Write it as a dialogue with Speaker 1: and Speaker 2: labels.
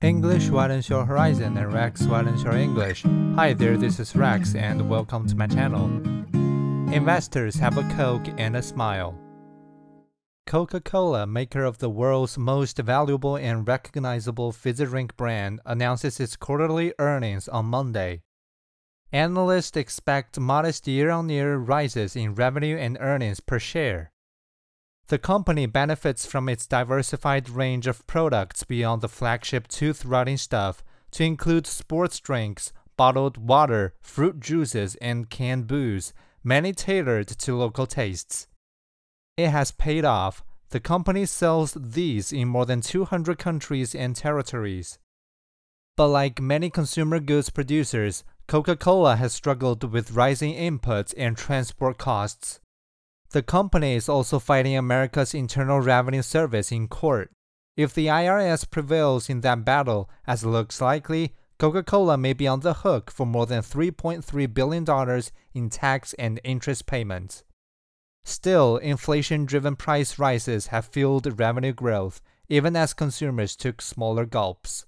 Speaker 1: English widens your horizon and Rex widens your English. Hi there, this is Rex and welcome to my channel. Investors have a Coke and a smile. Coca-Cola, maker of the world's most valuable and recognizable fizzy drink brand, announces its quarterly earnings on Monday. Analysts expect modest year-on-year rises in revenue and earnings per share. The company benefits from its diversified range of products beyond the flagship tooth rotting stuff to include sports drinks, bottled water, fruit juices, and canned booze, many tailored to local tastes. It has paid off. The company sells these in more than 200 countries and territories. But like many consumer goods producers, Coca Cola has struggled with rising inputs and transport costs. The company is also fighting America's Internal Revenue Service in court. If the IRS prevails in that battle, as looks likely, Coca Cola may be on the hook for more than $3.3 billion in tax and interest payments. Still, inflation driven price rises have fueled revenue growth, even as consumers took smaller gulps.